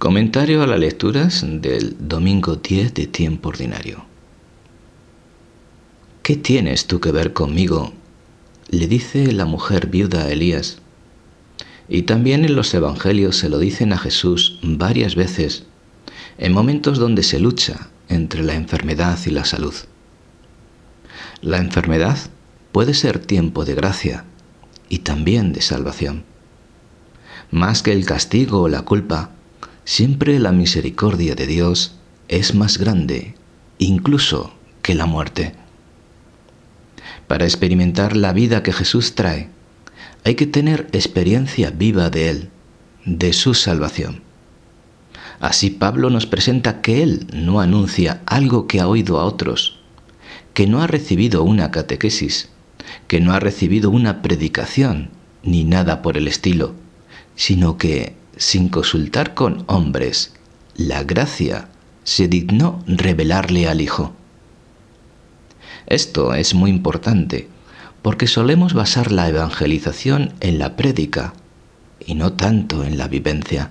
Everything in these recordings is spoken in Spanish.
Comentario a las lecturas del domingo 10 de tiempo ordinario. ¿Qué tienes tú que ver conmigo? le dice la mujer viuda a Elías. Y también en los evangelios se lo dicen a Jesús varias veces, en momentos donde se lucha entre la enfermedad y la salud. La enfermedad puede ser tiempo de gracia y también de salvación. Más que el castigo o la culpa, Siempre la misericordia de Dios es más grande, incluso que la muerte. Para experimentar la vida que Jesús trae, hay que tener experiencia viva de Él, de su salvación. Así Pablo nos presenta que Él no anuncia algo que ha oído a otros, que no ha recibido una catequesis, que no ha recibido una predicación, ni nada por el estilo, sino que sin consultar con hombres, la gracia se dignó revelarle al Hijo. Esto es muy importante porque solemos basar la evangelización en la prédica y no tanto en la vivencia.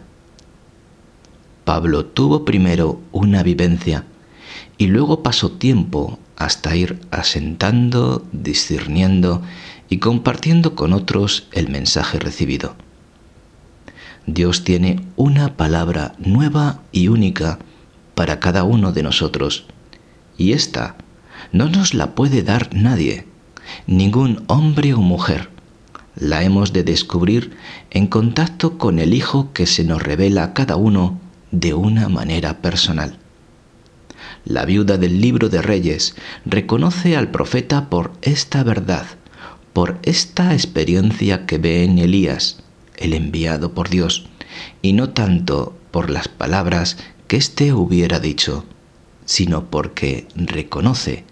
Pablo tuvo primero una vivencia y luego pasó tiempo hasta ir asentando, discerniendo y compartiendo con otros el mensaje recibido. Dios tiene una palabra nueva y única para cada uno de nosotros. Y esta no nos la puede dar nadie, ningún hombre o mujer. La hemos de descubrir en contacto con el Hijo que se nos revela a cada uno de una manera personal. La viuda del libro de Reyes reconoce al profeta por esta verdad, por esta experiencia que ve en Elías, el enviado por Dios, y no tanto por las palabras que éste hubiera dicho, sino porque reconoce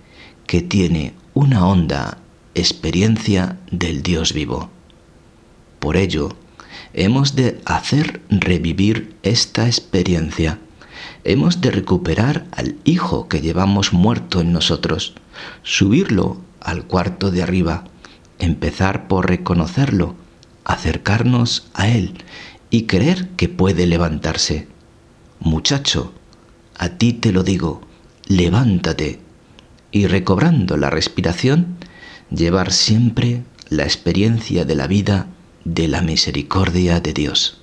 que tiene una honda experiencia del Dios vivo. Por ello, hemos de hacer revivir esta experiencia. Hemos de recuperar al Hijo que llevamos muerto en nosotros, subirlo al cuarto de arriba, empezar por reconocerlo, acercarnos a Él y creer que puede levantarse. Muchacho, a ti te lo digo, levántate y recobrando la respiración, llevar siempre la experiencia de la vida de la misericordia de Dios.